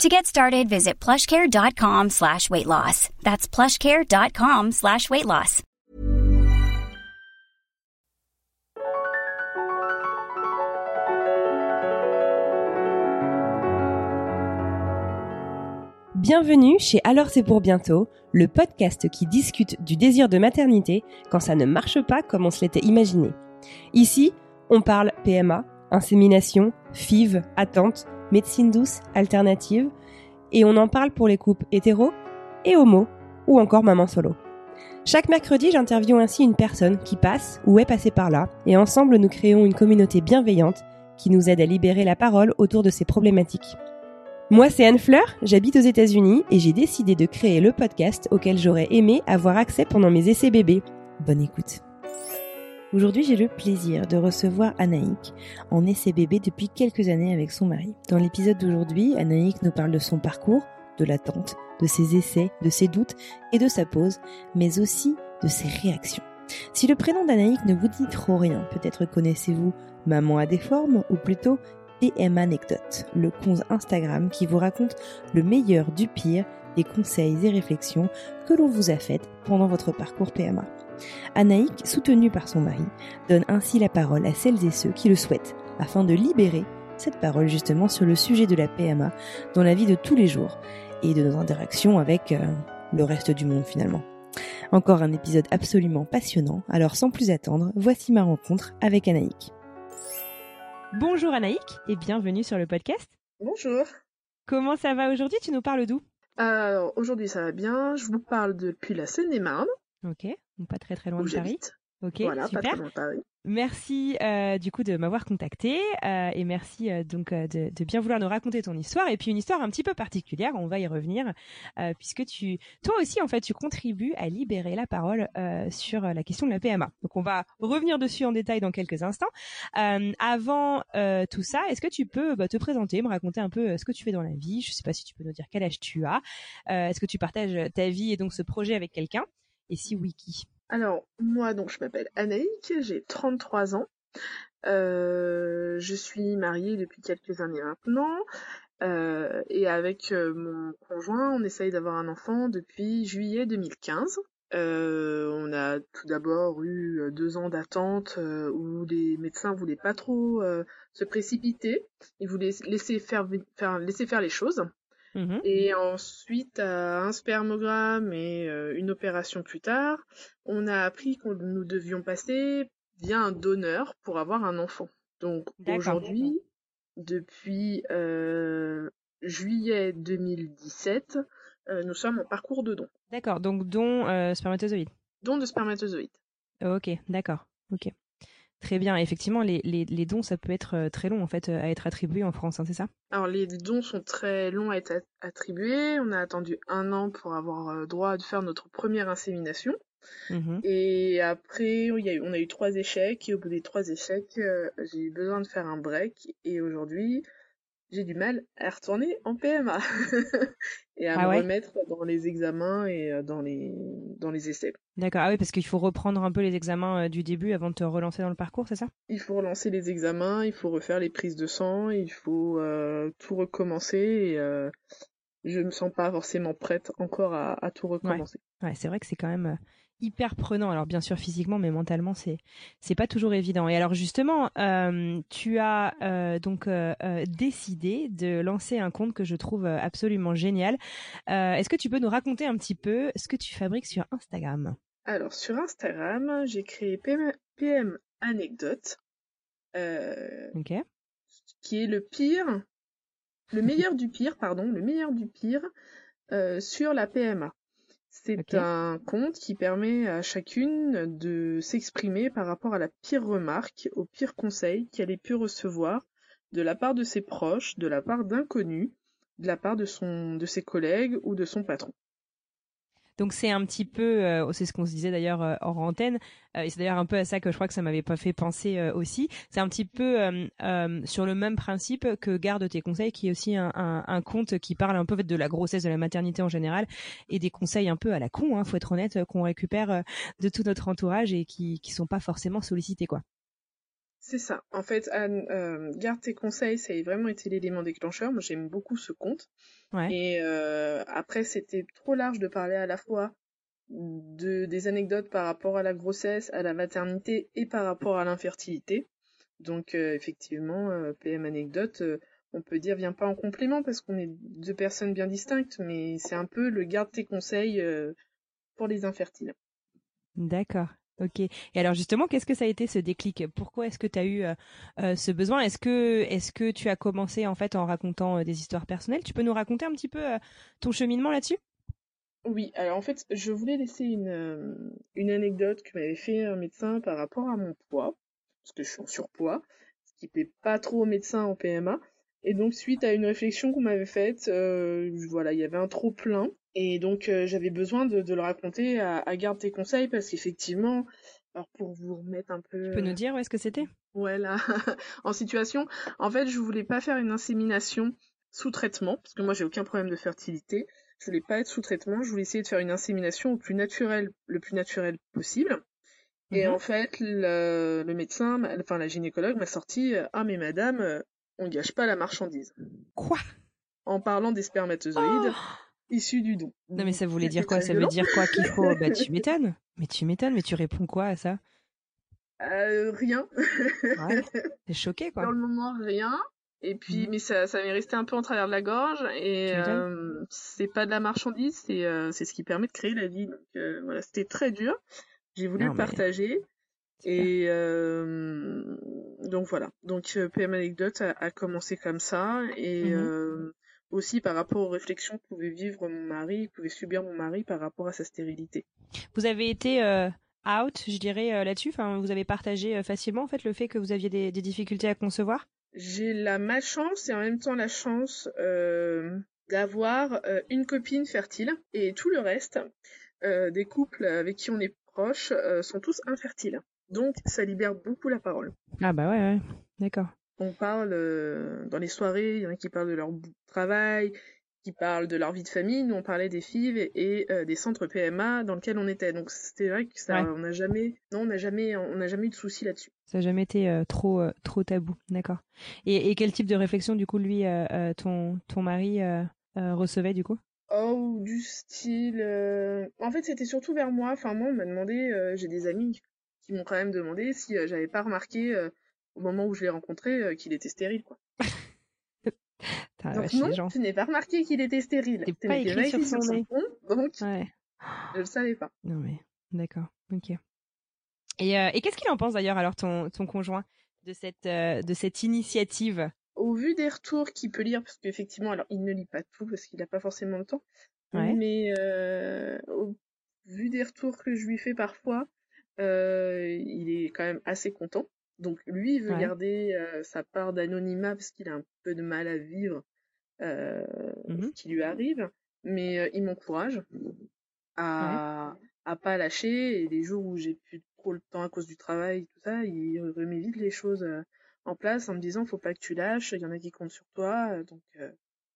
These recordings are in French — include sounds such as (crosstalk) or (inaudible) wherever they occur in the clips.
To get started, visit plushcare.com slash weight loss. That's plushcare.com slash weight loss. Bienvenue chez Alors c'est pour bientôt, le podcast qui discute du désir de maternité quand ça ne marche pas comme on se l'était imaginé. Ici, on parle PMA, insémination, FIV, attente, médecine douce, alternative, et on en parle pour les couples hétéros et homo, ou encore maman solo. Chaque mercredi, j'interviewe ainsi une personne qui passe ou est passée par là, et ensemble nous créons une communauté bienveillante qui nous aide à libérer la parole autour de ces problématiques. Moi, c'est Anne Fleur, j'habite aux États-Unis et j'ai décidé de créer le podcast auquel j'aurais aimé avoir accès pendant mes essais bébés. Bonne écoute. Aujourd'hui, j'ai le plaisir de recevoir Anaïk en bébé depuis quelques années avec son mari. Dans l'épisode d'aujourd'hui, Anaïk nous parle de son parcours, de l'attente, de ses essais, de ses doutes et de sa pause, mais aussi de ses réactions. Si le prénom d'Anaïk ne vous dit trop rien, peut-être connaissez-vous Maman à des formes ou plutôt PM Anecdote, le compte Instagram qui vous raconte le meilleur du pire des conseils et réflexions que l'on vous a faites pendant votre parcours PMA. Anaïk, soutenue par son mari, donne ainsi la parole à celles et ceux qui le souhaitent, afin de libérer cette parole justement sur le sujet de la PMA dans la vie de tous les jours et de nos interactions avec euh, le reste du monde finalement. Encore un épisode absolument passionnant, alors sans plus attendre, voici ma rencontre avec Anaïk. Bonjour Anaïk et bienvenue sur le podcast. Bonjour. Comment ça va aujourd'hui? Tu nous parles d'où? Alors aujourd'hui ça va bien, je vous parle depuis la Seine-et-Marne. Ok, pas très très loin où de Paris. Ok, Voilà, super. pas très loin de Paris. Merci euh, du coup de m'avoir contacté euh, et merci euh, donc euh, de, de bien vouloir nous raconter ton histoire et puis une histoire un petit peu particulière, on va y revenir euh, puisque tu toi aussi en fait tu contribues à libérer la parole euh, sur la question de la PMA. Donc on va revenir dessus en détail dans quelques instants. Euh, avant euh, tout ça, est-ce que tu peux bah, te présenter, me raconter un peu ce que tu fais dans la vie? Je sais pas si tu peux nous dire quel âge tu as. Euh, est-ce que tu partages ta vie et donc ce projet avec quelqu'un? Et si oui, qui Alors moi donc je m'appelle Anaïk, j'ai 33 ans. Euh, je suis mariée depuis quelques années maintenant. Euh, et avec euh, mon conjoint, on essaye d'avoir un enfant depuis juillet 2015. Euh, on a tout d'abord eu deux ans d'attente euh, où les médecins voulaient pas trop euh, se précipiter. Ils voulaient laisser faire, faire, laisser faire les choses. Mhm. Et ensuite, à un spermogramme et euh, une opération plus tard, on a appris que nous devions passer via un donneur pour avoir un enfant. Donc aujourd'hui, depuis euh, juillet 2017, euh, nous sommes en parcours de don, D'accord, donc euh, spermatozoïde. don de spermatozoïdes. Ok, d'accord. Ok. Très bien. Effectivement, les, les, les dons, ça peut être euh, très long en fait euh, à être attribué en France, hein, c'est ça? Alors les dons sont très longs à être at- attribués. On a attendu un an pour avoir euh, droit de faire notre première insémination. Mhm. Et après, il y a eu- on a eu trois échecs, et au bout des trois échecs, euh, j'ai eu besoin de faire un break, et aujourd'hui, j'ai du mal à retourner en PMA, (laughs) et à Ah me ouais remettre dans les examens et euh, dans les, dans les essais. D'accord. Ah oui, parce qu'il faut reprendre un peu les examens euh, du début avant de te relancer dans le parcours, c'est ça? Il faut relancer les examens, il faut refaire les prises de sang, il faut euh, tout recommencer, et euh, je me sens pas forcément prête encore à, à tout recommencer. Ouais, c'est vrai que c'est quand même hyper prenant. Alors bien sûr physiquement, mais mentalement, c'est c'est pas toujours évident. Et alors justement, euh, tu as euh, donc euh, décidé de lancer un compte que je trouve absolument génial. Est-ce que tu peux nous raconter un petit peu ce que tu fabriques sur Instagram? Alors, sur Instagram, j'ai créé PM, PM Anecdote, qui est le pire, le meilleur du pire, pardon, le meilleur du pire sur la PMA. C'est un compte qui permet à chacune de s'exprimer par rapport à la pire remarque, au pire conseil qu'elle ait pu recevoir de la part de ses proches, de la part d'inconnus, de la part de son, de ses collègues ou de son patron. Donc c'est un petit peu, euh, c'est ce qu'on se disait d'ailleurs euh, hors antenne, euh, et c'est d'ailleurs un peu à ça que je crois que ça m'avait pas fait penser aussi. C'est un petit peu sur le même principe que Garde tes conseils, qui est aussi un, un, un, conte qui parle un peu de la grossesse, de la maternité en général, et des conseils un peu à la con, hein, faut être honnête, qu'on récupère de tout notre entourage et qui qui sont pas forcément sollicités quoi. C'est ça. En fait, Anne, euh, garde tes conseils, ça a vraiment été l'élément déclencheur. Moi, j'aime beaucoup ce conte. Ouais. Et euh, après, c'était trop large de parler à la fois de des anecdotes par rapport à la grossesse, à la maternité et par rapport à l'infertilité. Donc, euh, effectivement, PM anecdote, on peut dire vient pas en complément parce qu'on est deux personnes bien distinctes, mais c'est un peu le garde tes conseils pour les infertiles. D'accord. Ok. Et alors justement, qu'est-ce que ça a été ce déclic? Pourquoi est-ce que tu as eu euh, euh, ce besoin? Est-ce que tu as commencé en fait en racontant euh, des histoires personnelles? Tu peux nous raconter un petit peu ton cheminement là-dessus? Oui. Alors en fait, je voulais laisser une une anecdote que m'avait fait un médecin par rapport à mon poids, parce que je suis en surpoids, ce qui plaît pas trop aux médecins en PMA. Et donc suite à une réflexion qu'on m'avait faite, voilà, il y avait un trop plein et donc euh, j'avais besoin de, de, le raconter à, à Garde tes conseils parce qu'effectivement, alors pour vous remettre un peu... Tu peux nous dire où est-ce que c'était? Ouais là, (laughs) en situation. En fait, je voulais pas faire une insémination sous traitement parce que moi j'ai aucun problème de fertilité. Je voulais pas être sous traitement. Je voulais essayer de faire une insémination au plus naturel, le plus naturel possible. Et mhm. en fait, le, le médecin, enfin la gynécologue m'a sorti ah mais madame, euh, on gâche pas la marchandise. Quoi? En parlant des spermatozoïdes. Oh issu du don. Non mais ça voulait dire quoi? Ça veut dire quoi qu'il faut? Bah tu (laughs) m'étonnes. Mais tu m'étonnes, mais tu réponds quoi à ça? Euh, Rien. ouais. (laughs) T'es choqué quoi. Dans le moment rien. Et puis, mhm. mais ça, ça m'est resté un peu en travers de la gorge. Et euh, c'est pas de la marchandise, c'est euh, ce qui permet de créer la vie. Donc euh, voilà, c'était très dur. J'ai voulu le partager. Et euh, donc voilà. Donc PM anecdote a, a, commencé comme ça et mmh aussi par rapport aux réflexions que pouvait vivre mon mari, pouvait subir mon mari par rapport à sa stérilité. Vous avez été euh, out, je dirais euh, là-dessus? Enfin, vous avez partagé euh, facilement en fait le fait que vous aviez des, des difficultés à concevoir? J'ai la malchance et en même temps la chance d'avoir une copine fertile et tout le reste des couples avec qui on est proche sont tous infertiles. Donc ça libère beaucoup la parole. Ah bah ouais, ouais. d'accord on parle euh, dans les soirées, il y en a qui parlent de leur travail, qui parlent de leur vie de famille. Nous, on parlait des FIV et, euh, des centres PMA dans lesquels on était. Donc, c'était vrai que ça, on n'a jamais, non, on n'a jamais, on n'a jamais eu de soucis là-dessus. Ça n'a jamais été euh, trop, trop tabou, d'accord. Et, et, quel type de réflexion, du coup, lui, ton, ton mari recevait, du coup? Oh, du style. En fait, c'était surtout vers moi. Enfin, moi, on m'a demandé. j'ai des amis qui m'ont quand même demandé si j'avais pas remarqué au moment où je l'ai rencontré euh, qu'il était stérile, quoi. (laughs) donc non, tu n'ai pas remarqué qu'il était stérile. T'es pas écrit sur son nez. donc, ouais. je le savais pas. Non mais, d'accord, ok. Et, euh, et qu'est-ce qu'il en pense d'ailleurs alors ton, ton conjoint de cette, euh, de cette initiative? Au vu des retours qu'il peut lire, parce qu'effectivement, alors il ne lit pas tout parce qu'il n'a pas forcément le temps, ouais. mais au vu des retours que je lui fais parfois, il est quand même assez content. Donc lui, il veut garder euh, sa part d'anonymat parce qu'il a un peu de mal à vivre euh, mmh ce qui lui arrive, mais euh, il m'encourage à à pas lâcher. Et les jours où j'ai plus trop le temps à cause du travail, tout ça, il remet vite les choses en place en me disant faut pas que tu lâches, il y en a qui comptent sur toi, donc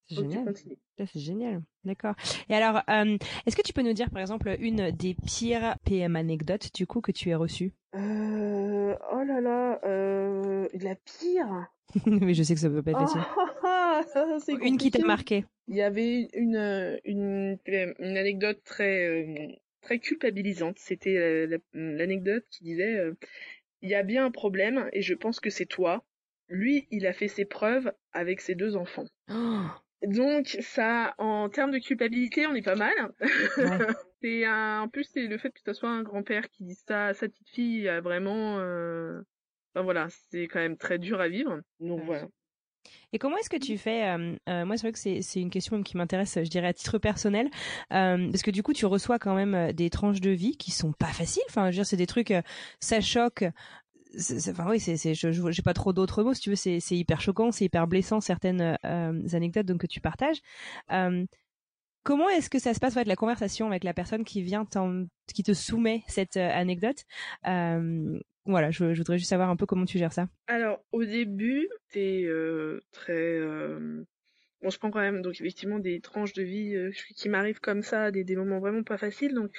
c'est génial. C'est génial. D'accord. Et alors, euh, est-ce que tu peux nous dire, par exemple, une des pires PM anecdotes, du coup, que tu as reçues? Euh, Oh là là, euh, la pire? (laughs) Mais je sais que ça peut pas être facile. Oh, (laughs) une qui t'a marqué. Il y avait une, une, une anecdote très, euh, très culpabilisante. C'était l'anecdote qui disait, il y a bien un problème et je pense que c'est toi. Lui, il a fait ses preuves avec ses deux enfants. (gasps) Oh donc ça, en termes de culpabilité, on est pas mal. (laughs) c'est un, en plus c'est le fait que ce soit un grand-père qui dit ça à sa petite fille, vraiment, euh... enfin voilà, c'est quand même très dur à vivre. Donc voilà. Et comment est-ce que tu fais euh, euh, Moi, c'est vrai que c'est, une question qui m'intéresse, je dirais à titre personnel, euh, parce que du coup, tu reçois quand même des tranches de vie qui sont pas faciles. Enfin, je veux dire, c'est des trucs, ça choque enfin oui, c'est, c'est, je, j'ai pas trop d'autres mots. Si tu veux, c'est, c'est hyper choquant, c'est hyper blessant certaines euh, anecdotes donc que tu partages. Euh, comment est-ce que ça se passe en fait, la conversation avec la personne qui vient qui te soumet cette anecdote? Voilà, je, je, voudrais juste savoir un peu comment tu gères ça. Alors, au début, c'est euh, très... Euh... Bon, je prends quand même, donc effectivement, des tranches de vie euh, qui m'arrivent comme ça, des, des moments vraiment pas faciles, donc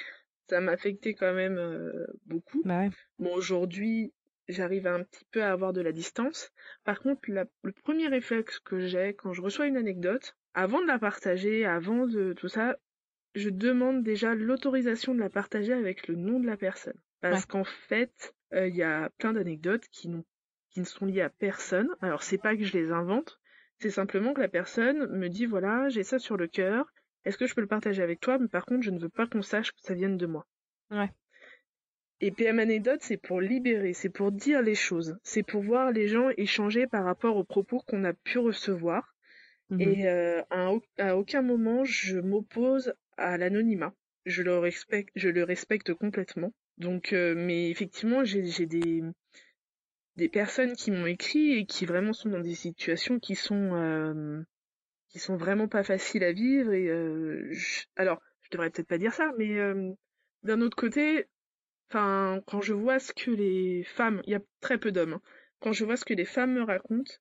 ça m'a affecté quand même euh, beaucoup. Bah ouais. Bon, aujourd'hui, j'arrive un petit peu à avoir de la distance. Par contre, la, le premier réflexe que j'ai quand je reçois une anecdote, avant de la partager, avant de tout ça, je demande déjà l'autorisation de la partager avec le nom de la personne. Parce qu'en fait, il y a plein d'anecdotes qui, qui ne sont liées à personne. Alors c'est pas que je les invente, c'est simplement que la personne me dit voilà, j'ai ça sur le cœur, est-ce que je peux le partager avec toi? Mais par contre, je ne veux pas qu'on sache que ça vienne de moi. Ouais. Et PM Anecdote, c'est pour libérer, c'est pour dire les choses, c'est pour voir les gens échanger par rapport aux propos qu'on a pu recevoir. Mmh Et euh, à, aucun moment, je m'oppose à l'anonymat. Je le respecte, je le respecte complètement. Donc, euh, mais effectivement, j'ai des des personnes qui m'ont écrit et qui vraiment sont dans des situations qui sont euh, qui sont vraiment pas faciles à vivre. Et je, alors, je devrais peut-être pas dire ça, mais d'un autre côté, enfin, quand je vois ce que les femmes, il y a très peu d'hommes, hein, quand je vois ce que les femmes me racontent,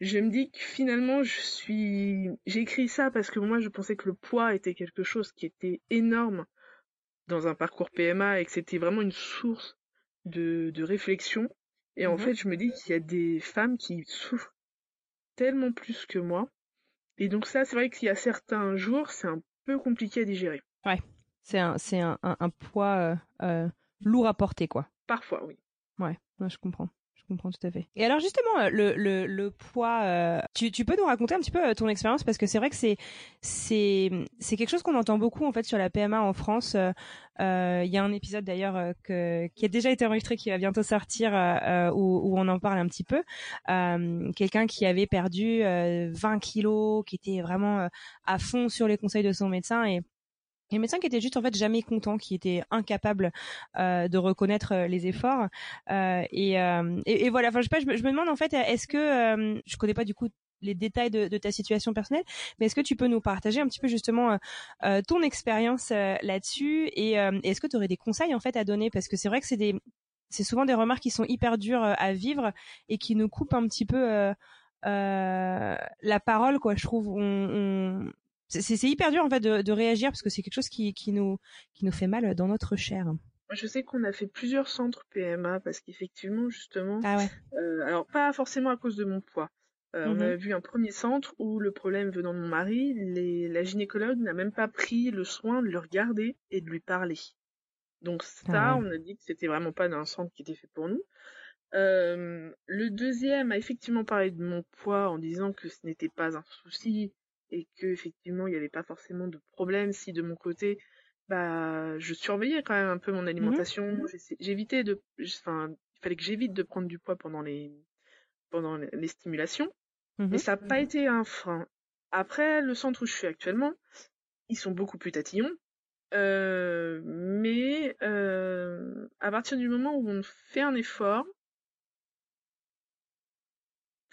je me dis que finalement, je suis, j'ai écrit ça parce que moi, je pensais que le poids était quelque chose qui était énorme dans un parcours PMA et que c'était vraiment une source de, de réflexion. Et en mhm. fait, je me dis qu'il y a des femmes qui souffrent tellement plus que moi. Et donc ça, c'est vrai qu'il y a certains jours, c'est un peu compliqué à digérer. Ouais, c'est un, c'est un, un, poids euh, euh, lourd à porter, quoi. Parfois, oui. Ouais, je comprends comprends tout à fait. Et alors justement, euh, le, le, le poids, euh, tu, tu peux nous raconter un petit peu euh, ton expérience? Parce que c'est vrai que c'est c'est c'est quelque chose qu'on entend beaucoup en fait sur la PMA en France. Il y a un épisode d'ailleurs que qui a déjà été enregistré, qui va bientôt sortir, où, où on en parle un petit peu. Quelqu'un qui avait perdu 20 kilos, qui était vraiment à fond sur les conseils de son médecin et les médecins qui étaient juste en fait jamais contents, qui étaient incapables euh, de reconnaître euh, les efforts. Euh, et, euh, et, voilà. Enfin, je sais pas. Je me, je me demande en fait, est-ce que euh, je connais pas du coup les détails de, de, ta situation personnelle, mais est-ce que tu peux nous partager un petit peu justement euh, ton expérience là-dessus et est-ce que tu aurais des conseils en fait à donner? Parce que c'est vrai que c'est des c'est souvent des remarques qui sont hyper dures à vivre et qui nous coupent un petit peu la parole quoi je trouve on, on c'est hyper dur en fait de, de réagir parce que c'est quelque chose qui, qui nous qui nous fait mal dans notre chair. Je sais qu'on a fait plusieurs centres PMA parce qu'effectivement justement, ah ouais. euh, alors pas forcément à cause de mon poids. Euh, On mhm. a vu un premier centre où le problème venant de mon mari, les, la gynécologue n'a même pas pris le soin de le regarder et de lui parler. Donc ça, ah on a dit que c'était vraiment pas d'un centre qui était fait pour nous. Euh, le deuxième a effectivement parlé de mon poids en disant que ce n'était pas un souci et que effectivement il n'y avait pas forcément de problème si de mon côté bah je surveillais quand même un peu mon mmh alimentation. J'évitais de enfin il fallait que j'évite de prendre du poids pendant les pendant les stimulations. Mmh et ça n'a pas été un frein. Après le centre où je suis actuellement ils sont beaucoup plus tatillons. Euh, mais euh, à partir du moment où on fait un effort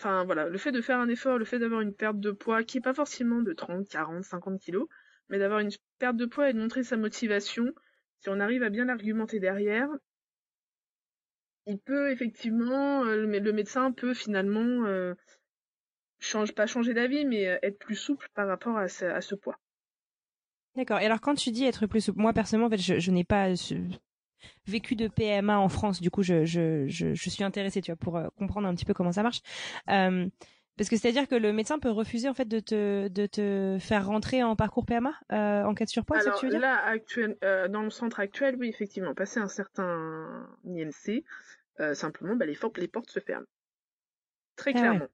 Enfin voilà, le fait de faire un effort, le fait d'avoir une perte de poids qui est pas forcément de 30, 40, 50 kilos, mais d'avoir une perte de poids et de montrer sa motivation, si on arrive à bien l'argumenter derrière, il peut effectivement, euh, le, médecin peut finalement euh, pas changer d'avis, mais euh, être plus souple par rapport à ce, poids. D'accord. Et alors quand tu dis être plus souple, moi personnellement, en fait, je n'ai pas vécu de PMA en France. Du coup, je, je, je, je suis intéressée, tu vois, pour euh, comprendre un petit peu comment ça marche. Euh, parce que c'est-à-dire que le médecin peut refuser en fait de te de te faire rentrer en parcours PMA euh, en cas de surpoids. Alors tu veux dire? là, actuel, dans le centre actuel, oui, effectivement, passer un certain IMC, simplement, bah, les, les portes se ferment. Très ah clairement.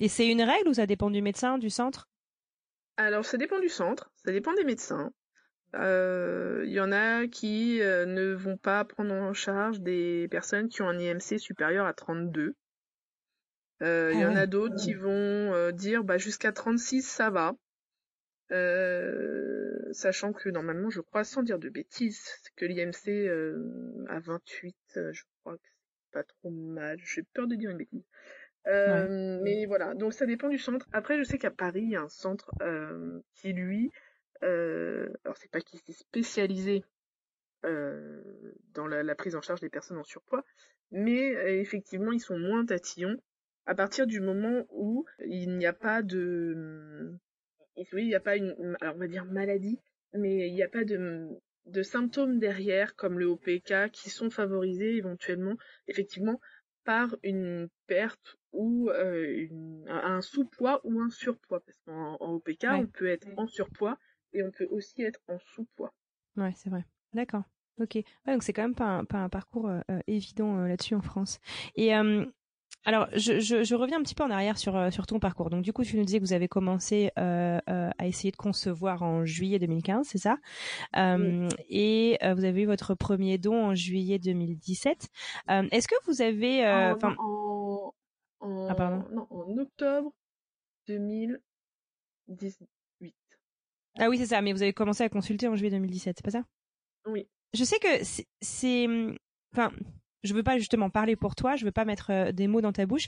Et c'est une règle ou ça dépend du médecin, du centre? Alors ça dépend du centre, ça dépend des médecins. Il euh, y en a qui euh, ne vont pas prendre en charge des personnes qui ont un IMC supérieur à 32. Il euh, y en ah a d'autres qui vont dire bah jusqu'à 36 ça va. sachant que normalement, je crois, sans dire de bêtises, que l'IMC à 28, je crois que c'est pas trop mal. J'ai peur de dire une bêtise. Mais voilà, donc ça dépend du centre. Après, je sais qu'à Paris, il y a un centre qui, lui, Euh, alors c'est pas qu'il s'est spécialisé euh, dans la, prise en charge des personnes en surpoids, mais euh, effectivement ils sont moins tatillons à partir du moment où il n'y a pas de, oui, il n'y a pas une, alors on va dire maladie, mais il n'y a pas de, de symptômes derrière comme le OPK qui sont favorisés éventuellement effectivement par une perte ou euh, un sous-poids ou un surpoids. Parce qu'en OPK on peut être en surpoids et on peut aussi être en sous-poids. Ouais, c'est vrai. D'accord. Ok. Ouais, donc c'est quand même pas un, pas un parcours euh, euh, évident euh, là-dessus en France. Et alors, je, je, je, reviens un petit peu en arrière sur sur ton parcours. Donc, du coup, tu nous disais que vous avez commencé à essayer de concevoir en juillet 2015, c'est ça? Et vous avez eu votre premier don en juillet 2017. Est-ce que vous avez, enfin, en, en, ah, non, en octobre 2018. Ah oui, c'est ça. Mais vous avez commencé à consulter en juillet 2017, c'est pas ça? Oui. Je sais que c'est, enfin, je veux pas justement parler pour toi, je veux pas mettre euh, des mots dans ta bouche.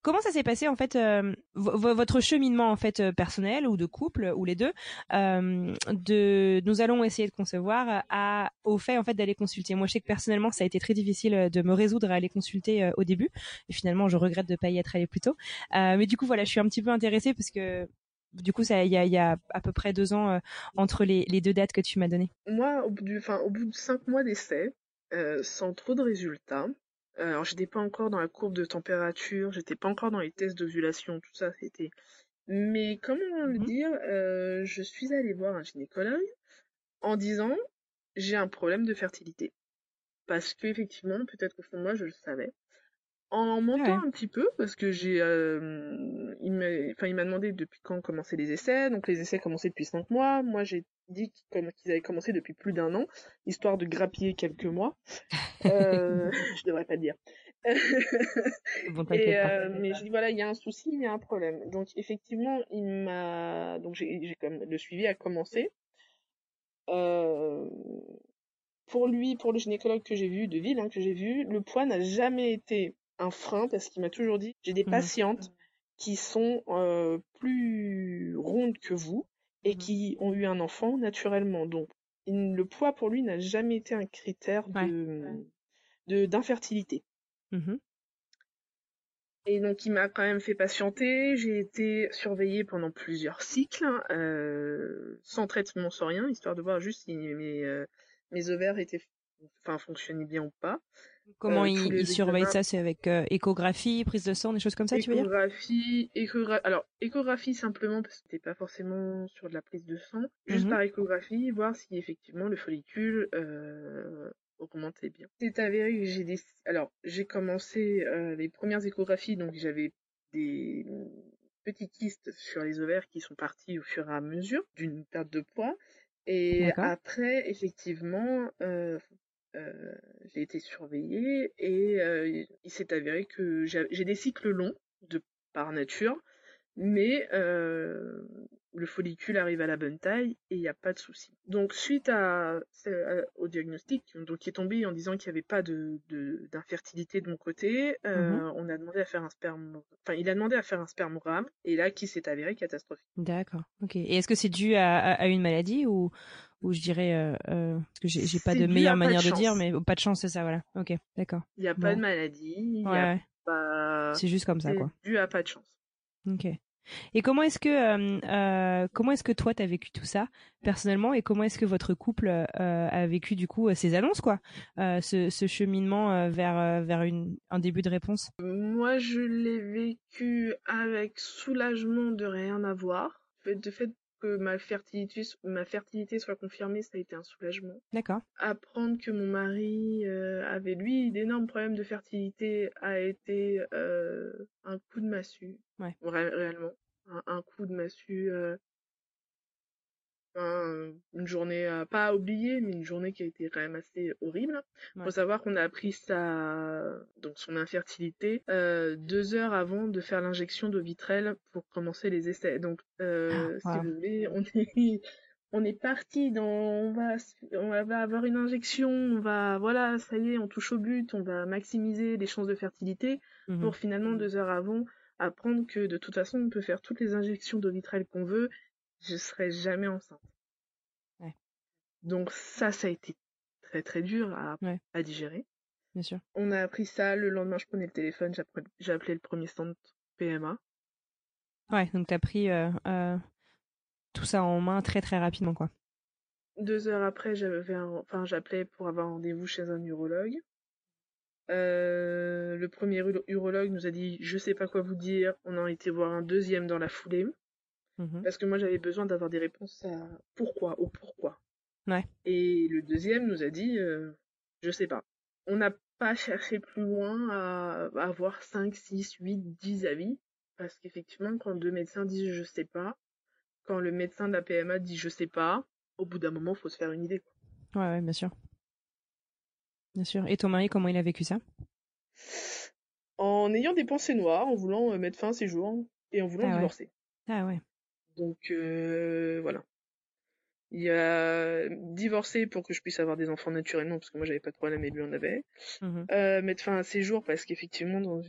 Comment ça s'est passé en fait euh, votre cheminement en fait euh, personnel ou de couple ou les deux de nous allons essayer de concevoir à au fait en fait d'aller consulter? Moi je sais que personnellement ça a été très difficile de me résoudre à aller consulter au début et finalement je regrette de pas y être allé plus tôt. mais du coup voilà, je suis un petit peu intéressée parce que du coup, ça, il y a, à peu près deux ans euh, entre les, deux dates que tu m'as données. Moi, au bout, du, au bout de cinq mois d'essai, euh, sans trop de résultats, euh, alors j'étais pas encore dans la courbe de température, j'étais pas encore dans les tests d'ovulation, tout ça, c'était. Mais comment le mhm. dire, je suis allée voir un gynécologue en disant j'ai un problème de fertilité. Parce que effectivement, peut-être qu'au fond de moi, je le savais en montant un petit peu parce que j'ai euh, il m'a enfin il m'a demandé depuis quand commençaient les essais. Donc les essais commençaient depuis cinq mois. Moi j'ai dit qu'ils avaient commencé depuis plus d'un an histoire de grappiller quelques mois. (laughs) Euh, je devrais pas dire. Bon, (laughs) et, euh, mais je dis voilà il y a un souci il y a un problème. Donc effectivement il m'a donc j'ai comme le suivi a commencé. Euh, pour lui, pour le gynécologue que j'ai vu, de ville hein, que j'ai vu, le poids n'a jamais été un frein parce qu'il m'a toujours dit j'ai des mmh. patientes qui sont euh, plus rondes que vous et mmh. qui ont eu un enfant naturellement. Donc le poids pour lui n'a jamais été un critère de d'infertilité. Mmh et donc il m'a quand même fait patienter. J'ai été surveillée pendant plusieurs cycles, euh, sans traitement, sans rien, histoire de voir juste si mes, euh, mes ovaires étaient, enfin fonctionnaient bien ou pas. Comment euh, ils, surveillent ça C'est avec euh, échographie, prise de sang, des choses comme ça, tu veux dire? Échographie, alors échographie simplement parce que c'était pas forcément sur de la prise de sang, juste mhm. par échographie, voir si effectivement le follicule euh, augmentait bien. C'est avéré que j'ai des, alors j'ai commencé euh, les premières échographies, donc j'avais des petits kystes sur les ovaires qui sont partis au fur et à mesure d'une perte de poids. Et après, effectivement, euh, euh, j'ai été surveillée et euh, il s'est avéré que j'ai des cycles longs de par nature, mais euh, le follicule arrive à la bonne taille et il n'y a pas de souci. Donc suite à, au diagnostic, donc qui est tombé en disant qu'il n'y avait pas de d'infertilité de, mon côté, mmh on a demandé à faire un sperme, enfin il a demandé à faire un spermogramme et là qui s'est avéré catastrophique. D'accord. Ok. Et est-ce que c'est dû à, à, une maladie ou ou je dirais euh, euh, parce que j'ai pas de meilleure manière de, dire, mais pas de chance, c'est ça, voilà. Ok, d'accord. Il n'y a pas de maladie. Ouais. Pas... C'est juste comme ça, quoi. Dû à pas de chance. Ok. Et comment est-ce que euh, euh, comment est-ce que toi t'as vécu tout ça personnellement et comment est-ce que votre couple euh, a vécu du coup ces annonces quoi, ce, ce, cheminement vers vers une, un début de réponse? Moi je l'ai vécu avec soulagement de rien avoir. De fait que ma fertilité, ma fertilité soit confirmée, ça a été un soulagement. D'accord. Apprendre que mon mari avait lui d'énormes problèmes de fertilité a été un coup de massue. Ouais. réellement, un, coup de massue. Euh, une journée euh, pas à oublier, mais une journée qui a été quand même assez horrible. Il Faut savoir qu'on a appris sa donc son infertilité euh, deux heures avant de faire l'injection de vitrelle pour commencer les essais. Donc, euh, ah, si vous voulez, on est on est parti dans on va on va avoir une injection, on va voilà, ça y est, on touche au but, on va maximiser les chances de fertilité mmh pour finalement deux heures avant apprendre que de toute façon on peut faire toutes les injections de vitrelle qu'on veut, je serai jamais enceinte. Donc ça, ça a été très très dur à, à digérer. Bien sûr. On a appris ça, le lendemain je prenais le téléphone, j'ai appelé le premier stand PMA. Ouais, donc t'as pris euh, euh, tout ça en main très très rapidement quoi. Deux heures après, j'avais enfin j'appelais pour avoir rendez-vous chez un urologue. Euh, le premier urologue nous a dit je sais pas quoi vous dire. On a été voir un deuxième dans la foulée. Mmh parce que moi j'avais besoin d'avoir des réponses à pourquoi, au pourquoi. Ouais. Et le deuxième nous a dit je sais pas. On n'a pas cherché plus loin à, avoir 5, 6, 8, 10 avis. Parce qu'effectivement, quand deux médecins disent je sais pas, quand le médecin de la PMA dit je sais pas, au bout d'un moment, il faut se faire une idée. Quoi. Ouais, ouais, bien sûr. Bien sûr. Et ton mari, comment il a vécu ça? En ayant des pensées noires, en voulant euh, mettre fin à ses jours et en voulant ah divorcer. Ah ouais. Donc euh, voilà. Il a divorcé pour que je puisse avoir des enfants naturellement, parce que moi j'avais pas de problème et lui en avait. Mmh euh, mettre fin à ses jours parce qu'effectivement dans,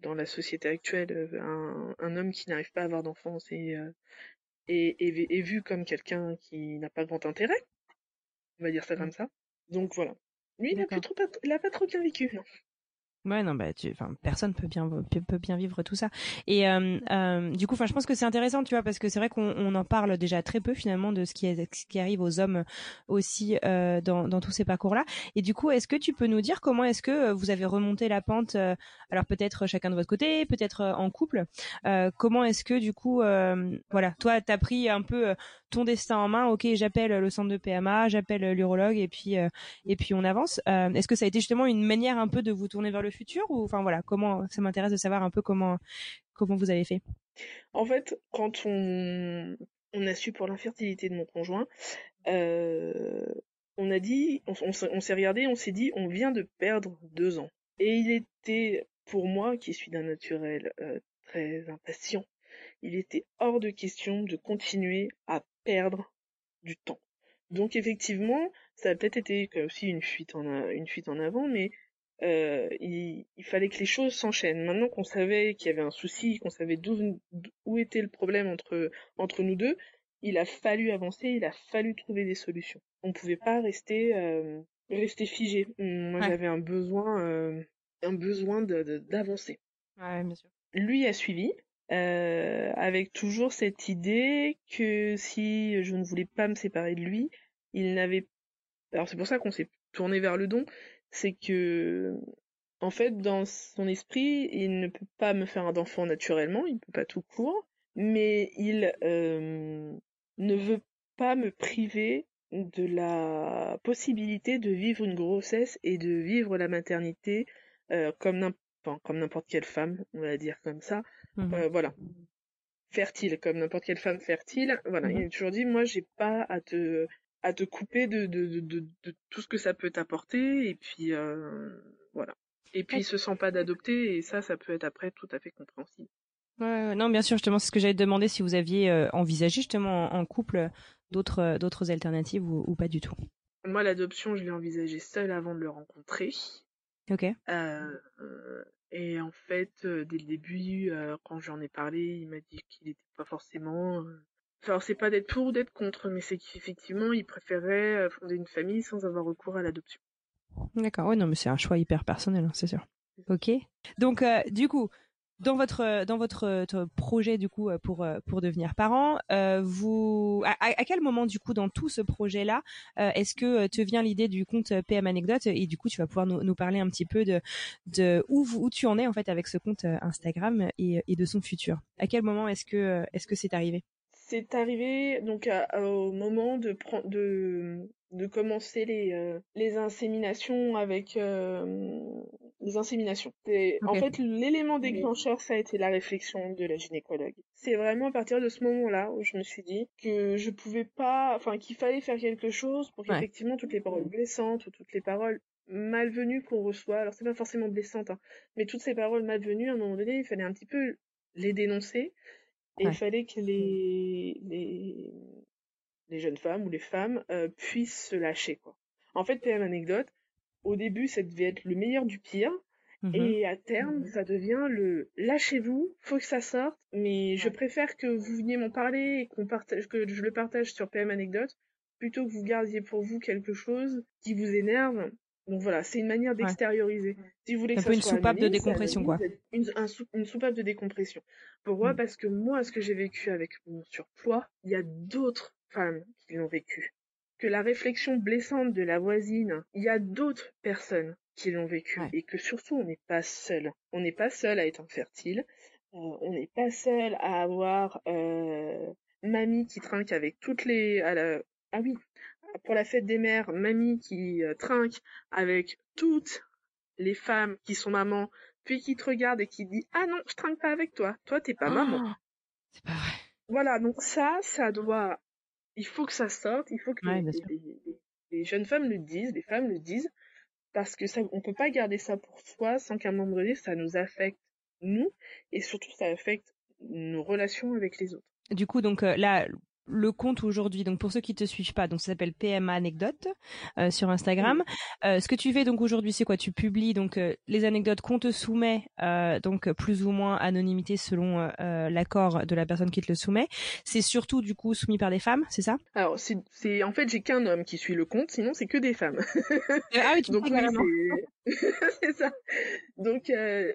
dans la société actuelle, un, un homme qui n'arrive pas à avoir d'enfants c'est est, vu comme quelqu'un qui n'a pas grand intérêt. On va dire ça mmh. comme ça. Donc voilà. Lui, il n'a pas trop, il a pas trop bien vécu, non. Ouais, non, bah, enfin, personne peut bien peut, bien vivre tout ça. Et euh, euh, du coup, enfin, je pense que c'est intéressant, tu vois, parce que c'est vrai qu'on on en parle déjà très peu finalement de ce qui est ce qui arrive aux hommes aussi euh, dans dans tous ces parcours-là. Et du coup, est-ce que tu peux nous dire comment est-ce que vous avez remonté la pente Alors peut-être chacun de votre côté, peut-être en couple. comment est-ce que du coup, voilà, toi, t'as pris un peu ton destin en main. Ok, j'appelle le centre de PMA, j'appelle l'urologue, et puis et puis on avance. est-ce que ça a été justement une manière un peu de vous tourner vers le futur ou enfin voilà comment ça m'intéresse de savoir un peu comment comment vous avez fait. En fait, quand on a su pour l'infertilité de mon conjoint, euh, on a dit, on, s'est regardé, on s'est dit, on vient de perdre deux ans. Et il était, pour moi, qui suis d'un naturel euh, très impatient, il était hors de question de continuer à perdre du temps. Donc effectivement, ça a peut-être été aussi une fuite en une fuite en avant, mais euh, il, fallait que les choses s'enchaînent. Maintenant qu'on savait qu'il y avait un souci, qu'on savait d'où où était le problème entre entre nous deux, il a fallu avancer, il a fallu trouver des solutions. On pouvait pas rester euh, rester figé. Moi, j'avais un besoin euh, un besoin d'avancer. ouais, bien sûr. Lui a suivi. Euh, avec toujours cette idée que si je ne voulais pas me séparer de lui, il n'avait alors c'est pour ça qu'on s'est tourné vers le don, c'est que en fait dans son esprit il ne peut pas me faire un enfant naturellement il peut pas tout court mais il euh, ne veut pas me priver de la possibilité de vivre une grossesse et de vivre la maternité euh, comme n'importe quelle femme on va dire comme ça mmh euh, voilà. Fertile comme n'importe quelle femme fertile. Voilà mmh il a toujours dit moi j'ai pas à te à te couper de, de, de, de, tout ce que ça peut t'apporter. Et puis euh, voilà. Et puis il se sent pas d'adopter. Et ça ça peut être après tout à fait compréhensible. Ouais, non bien sûr justement c'est ce que j'allais te demander si vous aviez euh, envisagé justement en, couple d'autres euh, d'autres alternatives ou, ou, pas du tout? Moi l'adoption je l'ai envisagé seule avant de le rencontrer. Ok. Euh, et en fait dès le début quand j'en ai parlé il m'a dit qu'il n'était pas forcément alors c'est pas d'être pour ou d'être contre, mais c'est qu'effectivement il préférait euh, fonder une famille sans avoir recours à l'adoption. D'accord, ouais non mais c'est un choix hyper personnel, hein, c'est sûr. Ok. Donc euh, du coup, dans votre dans votre euh, projet du coup pour pour devenir parent, vous à, quel moment du coup dans tout ce projet là est-ce que te vient l'idée du compte PM anecdote et du coup tu vas pouvoir nous, nous parler un petit peu de de où où tu en es en fait avec ce compte Instagram et, et de son futur? À quel moment est-ce que est-ce que c'est arrivé? C'est arrivé donc au moment de de de commencer les euh, les inséminations avec euh, les inséminations. En fait, l'élément déclencheur, ça a été la réflexion de la gynécologue. C'est vraiment à partir de ce moment-là où je me suis dit que je pouvais pas, enfin qu'il fallait faire quelque chose pour qu'effectivement toutes les paroles blessantes ou toutes les paroles malvenues qu'on reçoit, alors c'est pas forcément blessante, hein, mais toutes ces paroles malvenues, à un moment donné, il fallait un petit peu les dénoncer et il fallait que les, les, les jeunes femmes ou les femmes euh, puissent se lâcher, quoi. En fait, PM anecdote, au début, ça devait être le meilleur du pire. Mmh et à terme, mmh ça devient le lâchez-vous, faut que ça sorte, mais je préfère que vous veniez m'en parler et qu'on partage, que je le partage sur PM Anecdote plutôt que vous gardiez pour vous quelque chose qui vous énerve. Donc voilà, c'est une manière d'extérioriser. Si vous voulez que peu une soupape de décompression, quoi. Une, une, soupape de décompression. Pourquoi mm. Parce que moi, ce que j'ai vécu avec mon surpoids, il y a d'autres femmes qui l'ont vécu. Que la réflexion blessante de la voisine, il y a d'autres personnes qui l'ont vécu. Et que surtout, on n'est pas seul. On n'est pas seul à être infertile. Euh, on n'est pas seul à avoir euh, mamie qui trinque avec toutes les... Ah oui, pour la fête des mères, mamie qui euh, trinque avec toutes les femmes qui sont mamans, puis qui te regarde et qui dit ah non, je trinque pas avec toi, toi t'es pas maman. Oh, c'est pas vrai. Voilà, donc ça, ça doit, il faut que ça sorte, il faut que les, jeunes femmes le disent, les femmes le disent, parce que ça, on peut pas garder ça pour soi sans qu'à un moment donné ça nous affecte nous et surtout ça affecte nos relations avec les autres. Du coup, donc euh, là, le compte aujourd'hui. Donc pour ceux qui te suivent pas, donc ça s'appelle PMA Anecdote euh, sur Instagram. Euh, ce que tu fais donc aujourd'hui, c'est quoi? Tu publies donc euh, les anecdotes qu'on te soumet, donc plus ou moins anonymité selon l'accord de la personne qui te le soumet. C'est surtout du coup soumis par des femmes, c'est ça? Alors c'est en fait j'ai qu'un homme qui suit le compte, sinon c'est que des femmes. ah oui, tu (laughs) donc (laughs) c'est ça. Donc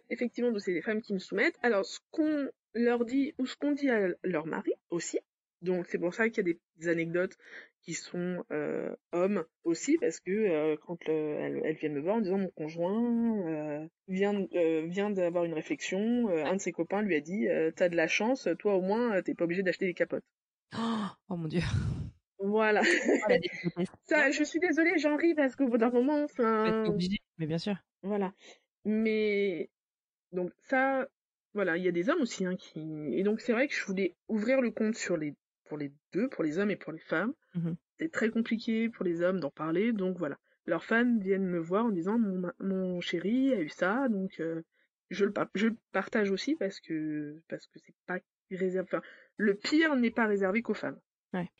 effectivement, c'est des femmes qui me soumettent. Alors ce qu'on leur dit ou ce qu'on dit à leur mari aussi donc c'est pour ça qu'il y a des anecdotes qui sont euh, hommes aussi parce que euh, quand elles, elles, viennent me voir en disant mon conjoint euh, vient vient d'avoir une réflexion, un de ses copains lui a dit t'as de la chance, toi au moins t'es pas obligé d'acheter des capotes. Oh, mon dieu. Voilà. ça, je suis désolée, j'en ris parce qu'au bout d'un moment, enfin. Mais bien sûr. Voilà. Mais donc ça, voilà, il y a des hommes aussi hein, qui et donc c'est vrai que je voulais ouvrir le compte sur les pour les deux, pour les hommes et pour les femmes. Mmh c'est très compliqué pour les hommes d'en parler, donc voilà. Leurs fans viennent me voir en disant mon, mon chéri a eu ça, donc euh, je le je le partage aussi parce que parce que c'est pas réservé. Enfin, le pire n'est pas réservé qu'aux femmes.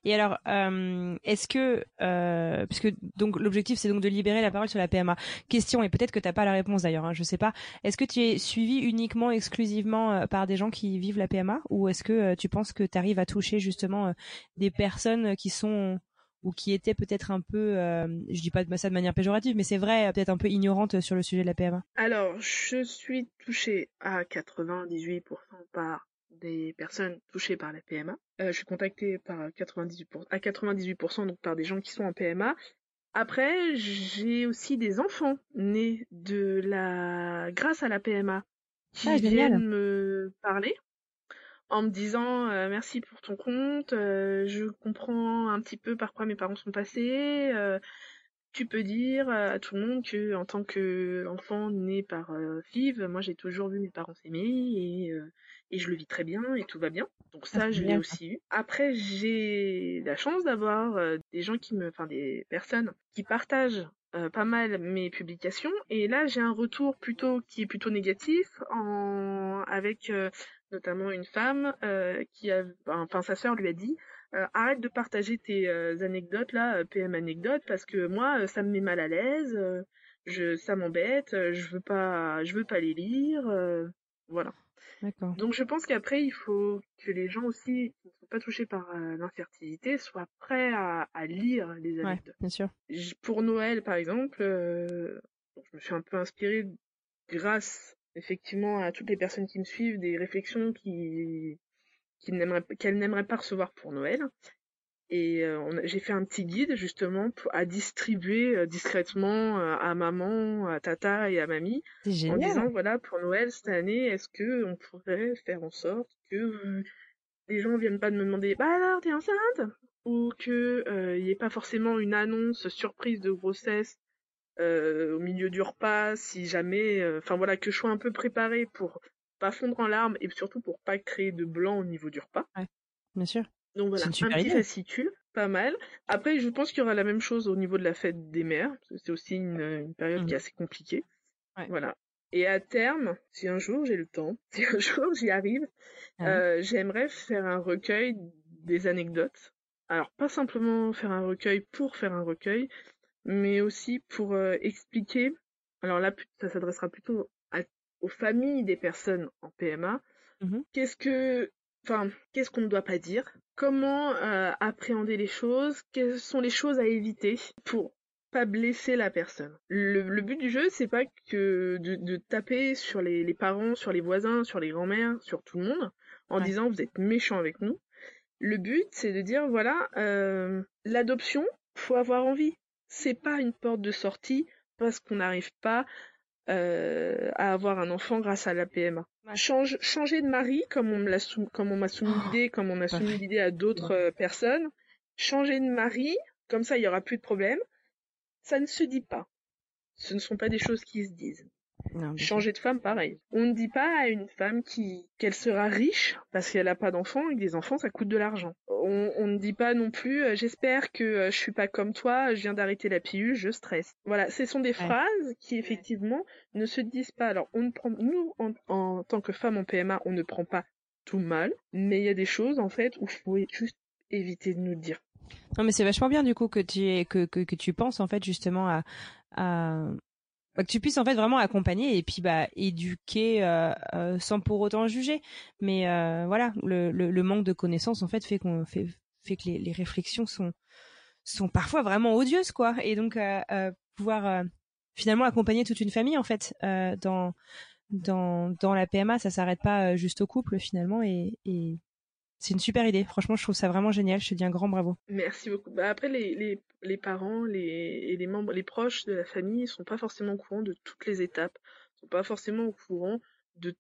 Et alors, euh, est-ce que, euh, puisque donc l'objectif c'est donc de libérer la parole sur la PMA. Question et peut-être que t'as pas la réponse d'ailleurs, hein, je sais pas. Est-ce que tu es suivi uniquement, exclusivement euh, par des gens qui vivent la PMA, ou est-ce que euh, tu penses que tu arrives à toucher justement euh, des personnes qui sont ou qui étaient peut-être un peu, je dis pas ça de manière péjorative, mais c'est vrai, peut-être un peu ignorantes sur le sujet de la PMA. Alors, je suis touchée à 98% par des personnes touchées par la PMA. Euh, je suis contactée par 98%, à 98% donc par des gens qui sont en PMA. Après, j'ai aussi des enfants nés de la grâce à la PMA qui ah, viennent me parler en me disant euh, merci pour ton compte, euh, je comprends un petit peu par quoi mes parents sont passés, tu peux dire à tout le monde que en tant que enfant né par FIV, moi j'ai toujours vu mes parents s'aimer et, et je le vis très bien et tout va bien. Donc ça ah, je l'ai aussi eu. Après j'ai la chance d'avoir euh, des gens qui me enfin des personnes qui partagent euh, pas mal mes publications et là j'ai un retour plutôt qui est plutôt négatif en avec notamment une femme qui a enfin sa sœur lui a dit euh, arrête de partager tes euh, anecdotes là, euh, PM anecdotes, parce que moi ça me met mal à l'aise, je ça m'embête, je veux pas je veux pas les lire, voilà. Donc je pense qu'après il faut que les gens aussi qui ne sont pas touchés par l'infertilité soient prêts à, à lire les anecdotes. bien sûr. Pour Noël par exemple, je me suis un peu inspirée grâce effectivement à toutes les personnes qui me suivent des réflexions qui qu'elle n'aimerait pas recevoir pour Noël. Et euh, j'ai fait un petit guide justement à distribuer euh, discrètement euh, à maman, à tata et à mamie, en disant voilà pour Noël cette année, est-ce que on pourrait faire en sorte que les gens viennent pas de me demander bah alors t'es enceinte? Ou que il n'y ait pas forcément une annonce surprise de grossesse au milieu du repas si jamais, enfin voilà que je sois un peu préparée pour pas fondre en larmes et surtout pour pas créer de blanc au niveau du repas. Ouais, bien sûr. Donc voilà, un petit fascicule, pas mal. Après, je pense qu'il y aura la même chose au niveau de la fête des mères. C'est aussi une, période qui est mmh. assez compliquée. Ouais. Voilà. Et à terme, si un jour j'ai le temps, (laughs) si un jour j'y arrive, euh, j'aimerais faire un recueil des anecdotes. Alors pas simplement faire un recueil pour faire un recueil, mais aussi pour euh, expliquer. Alors là, ça s'adressera plutôt aux familles des personnes en PMA, mmh qu'est-ce que, enfin, qu'est-ce qu'on ne doit pas dire? Comment appréhender les choses, quelles sont les choses à éviter pour pas blesser la personne? Le, but du jeu, c'est pas que de, taper sur les, parents, sur les voisins, sur les grands-mères, sur tout le monde, en disant vous êtes méchants avec nous. Le but, c'est de dire voilà, euh, l'adoption, faut avoir envie. C'est pas une porte de sortie parce qu'on n'arrive pas euh, à avoir un enfant grâce à la PMA. Change, changer de mari, comme on m'a soumis, comme on m'a soumis oh, l'idée, comme on a soumis l'idée à d'autres euh, personnes. Changer de mari, comme ça, il y aura plus de problèmes ça ne se dit pas. Ce ne sont pas des choses qui se disent. Changer de femme, pareil. On ne dit pas à une femme qui qu'elle sera riche parce qu'elle n'a pas d'enfants et que des enfants ça coûte de l'argent. On, ne dit pas non plus euh, j'espère que euh, je suis pas comme toi, je viens d'arrêter la pilule, je stresse. Voilà, ce sont des phrases qui effectivement ne se disent pas. Alors on ne prend nous en, en tant que femme en PMA, on ne prend pas tout mal, mais il y a des choses en fait où il faut juste éviter de nous dire. Non, mais c'est vachement bien du coup que tu que, que, que tu penses en fait justement à, à bah, que tu puisses en fait vraiment accompagner et puis bah éduquer euh, euh, sans pour autant juger. Mais euh, voilà, le, le, manque de connaissances en fait fait qu'on fait fait que les, réflexions sont sont parfois vraiment odieuses quoi. Et donc pouvoir finalement accompagner toute une famille en fait dans dans dans la PMA, ça s'arrête pas juste au couple finalement c'est une super idée. Franchement, je trouve ça vraiment génial. Je te dis un grand bravo. Merci beaucoup. Bah après, les, parents les, et les membres, les proches de la famille sont pas forcément au courant de toutes les étapes, sont pas forcément au courant de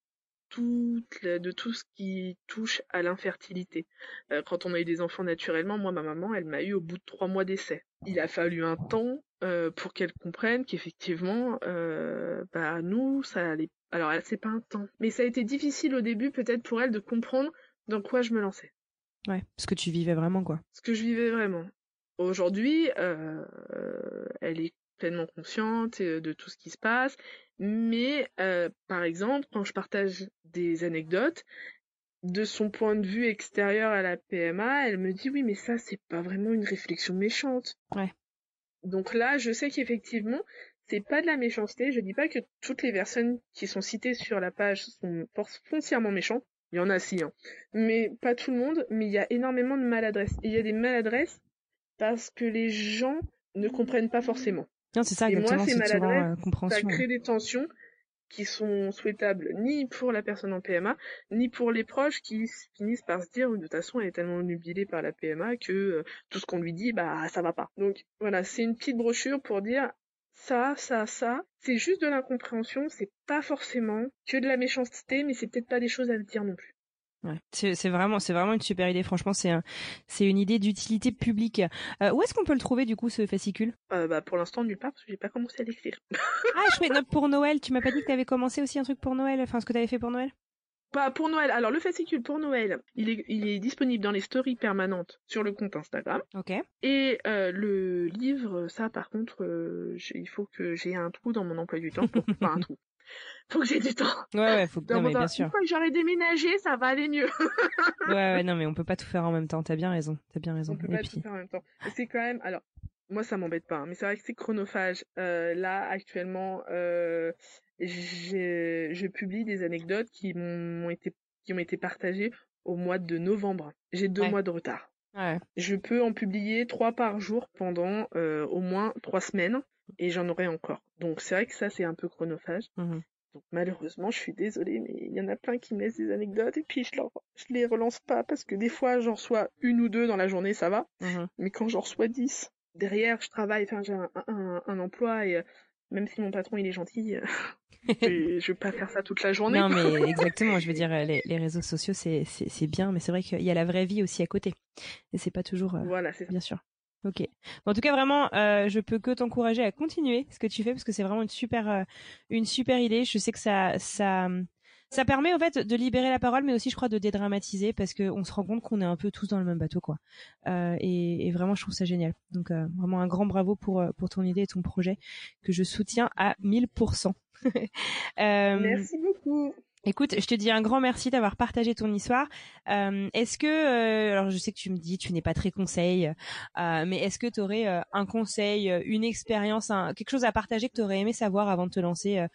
tout, de tout ce qui touche à l'infertilité. Euh, quand on a eu des enfants naturellement, moi, ma maman, elle m'a eu au bout de trois mois d'essai. Il a fallu un temps euh, pour qu'elle comprenne qu'effectivement, euh, bah nous, ça allait. Alors, c'est pas un temps, mais ça a été difficile au début, peut-être pour elle, de comprendre dans quoi je me lançais. Ouais, ce que tu vivais vraiment, quoi. Ce que je vivais vraiment. Aujourd'hui, euh, elle est pleinement consciente euh, de tout ce qui se passe, mais euh, par exemple, quand je partage des anecdotes, de son point de vue extérieur à la PMA, elle me dit oui, mais ça, c'est pas vraiment une réflexion méchante. Ouais. Donc là, je sais qu'effectivement, c'est pas de la méchanceté. Je dis pas que toutes les personnes qui sont citées sur la page sont foncièrement méchantes. Il y en a si, hein. Mais pas tout le monde, mais il y a énormément de maladresses. Et il y a des maladresses parce que les gens ne comprennent pas forcément. Non, c'est ça, Et moi, ces maladresses, euh, ça crée des tensions qui sont souhaitables ni pour la personne en PMA, ni pour les proches qui finissent par se dire, de toute façon, elle est tellement nubilée par la PMA que euh, tout ce qu'on lui dit, bah, ça va pas. Donc, voilà, c'est une petite brochure pour dire, ça, ça, ça, c'est juste de l'incompréhension, c'est pas forcément que de la méchanceté, mais c'est peut-être pas des choses à dire non plus. Ouais, c'est vraiment, c'est vraiment une super idée. Franchement, c'est un, c'est une idée d'utilité publique. Euh, où est-ce qu'on peut le trouver du coup ce fascicule? Euh, Bah pour l'instant nulle part parce que j'ai pas commencé à l'écrire. ah, je fais note pour Noël. Tu m'as pas dit que t'avais commencé aussi un truc pour Noël, enfin ce que t'avais fait pour Noël? Pas pour Noël. Alors le fascicule pour Noël, il est, il est disponible dans les stories permanentes sur le compte Instagram. Ok. Et euh, le livre, ça par contre, euh, il faut que j'ai un trou dans mon emploi du temps pour pas un trou. (laughs) Faut que j'ai du temps. Ouais, ouais, faut que, non, mais bien sûr. Une fois que j'aurai déménagé, ça va aller mieux. (laughs) ouais, ouais, non, mais on peut pas tout faire en même temps. T'as bien raison. T'as bien raison. On peut pas tout faire en même temps. C'est quand même, alors, moi ça m'embête pas, hein, mais c'est vrai que c'est chronophage. Euh, là, actuellement, euh, je publie des anecdotes qui m'ont été qui ont été partagées au mois de novembre. J'ai deux mois de retard. Ouais. Je peux en publier trois par jour pendant euh, au moins trois semaines et j'en aurai encore. Donc c'est vrai que ça c'est un peu chronophage. Mmh Donc malheureusement, je suis désolée, mais il y en a plein qui me laissent des anecdotes et puis je, leur, je les relance pas parce que des fois j'en reçois une ou deux dans la journée, ça va. Mmh mais quand j'en reçois dix, derrière je travaille, enfin j'ai un, un, un, emploi et euh, même si mon patron il est gentil, euh, (laughs) je, vais pas faire ça toute la journée. Non mais (laughs) exactement, je veux dire les, les réseaux sociaux c'est c'est bien, mais c'est vrai qu'il y a la vraie vie aussi à côté et c'est pas toujours. Euh, voilà, c'est bien sûr. Ok. En tout cas, vraiment, euh, je peux que t'encourager à continuer ce que tu fais parce que c'est vraiment une super, euh, une super idée. Je sais que ça, ça, ça permet en fait de libérer la parole, mais aussi, je crois, de dédramatiser parce que on se rend compte qu'on est un peu tous dans le même bateau, quoi. Euh, et, et, vraiment, je trouve ça génial. Donc, euh, vraiment un grand bravo pour euh, pour ton idée et ton projet que je soutiens à 1000%. (laughs) Merci beaucoup. Écoute, je te dis un grand merci d'avoir partagé ton histoire. Euh, est-ce que, euh, alors je sais que tu me dis, tu n'es pas très conseil, euh, mais est-ce que tu aurais un conseil, une expérience, un, quelque chose à partager que tu aurais aimé savoir avant de te lancer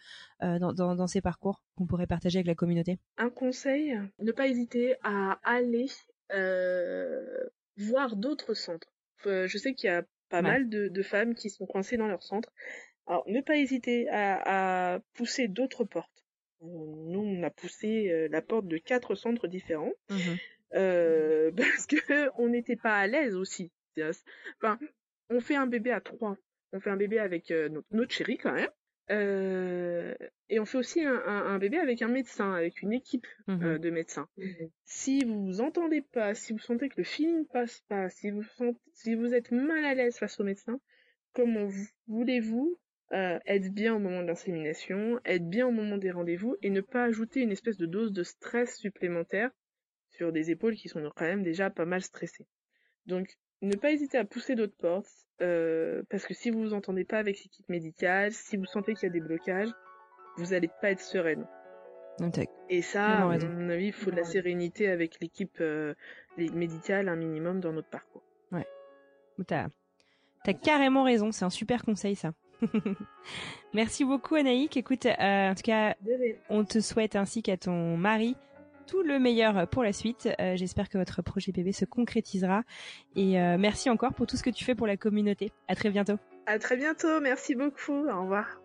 dans, dans, dans, ces parcours qu'on pourrait partager avec la communauté? Un conseil, ne pas hésiter à aller voir d'autres centres. je sais qu'il y a pas mal de, de, femmes qui sont coincées dans leur centre. Alors, ne pas hésiter à, à pousser d'autres portes. Nous, on a poussé la porte de quatre centres différents. Mmh euh, (laughs) parce que on n'était pas à l'aise aussi. Enfin, on fait un bébé à trois. On fait un bébé avec euh, notre, notre chérie quand même. Euh, et on fait aussi un, un, bébé avec un médecin, avec une équipe mmh euh, de médecins. Mmh si vous vous entendez pas, si vous sentez que le feeling passe pas, si vous sentez, si vous êtes mal à l'aise face au médecin, comment voulez-vous euh, être bien au moment de l'insémination, être bien au moment des rendez-vous et ne pas ajouter une espèce de dose de stress supplémentaire sur des épaules qui sont quand même déjà pas mal stressées. Donc, ne pas hésiter à pousser d'autres portes, euh, parce que si vous vous entendez pas avec l'équipe médicale, si vous sentez qu'il y a des blocages, vous allez pas être sereine. Et ça, à mon avis, il faut de la sérénité avec l'équipe euh, médicale un minimum dans notre parcours. Ouais. T'as as carrément raison, c'est un super conseil ça. (laughs) Merci beaucoup Anaïk. Écoute, euh, en tout cas, on te souhaite ainsi qu'à ton mari tout le meilleur pour la suite. Euh, j'espère que votre projet bébé se concrétisera. Et euh, merci encore pour tout ce que tu fais pour la communauté. À très bientôt. À très bientôt. Merci beaucoup. Au revoir.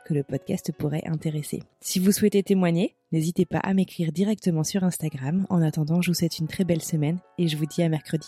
le podcast pourrait intéresser. Si vous souhaitez témoigner, n'hésitez pas à m'écrire directement sur Instagram. En attendant, je vous souhaite une très belle semaine et je vous dis à mercredi.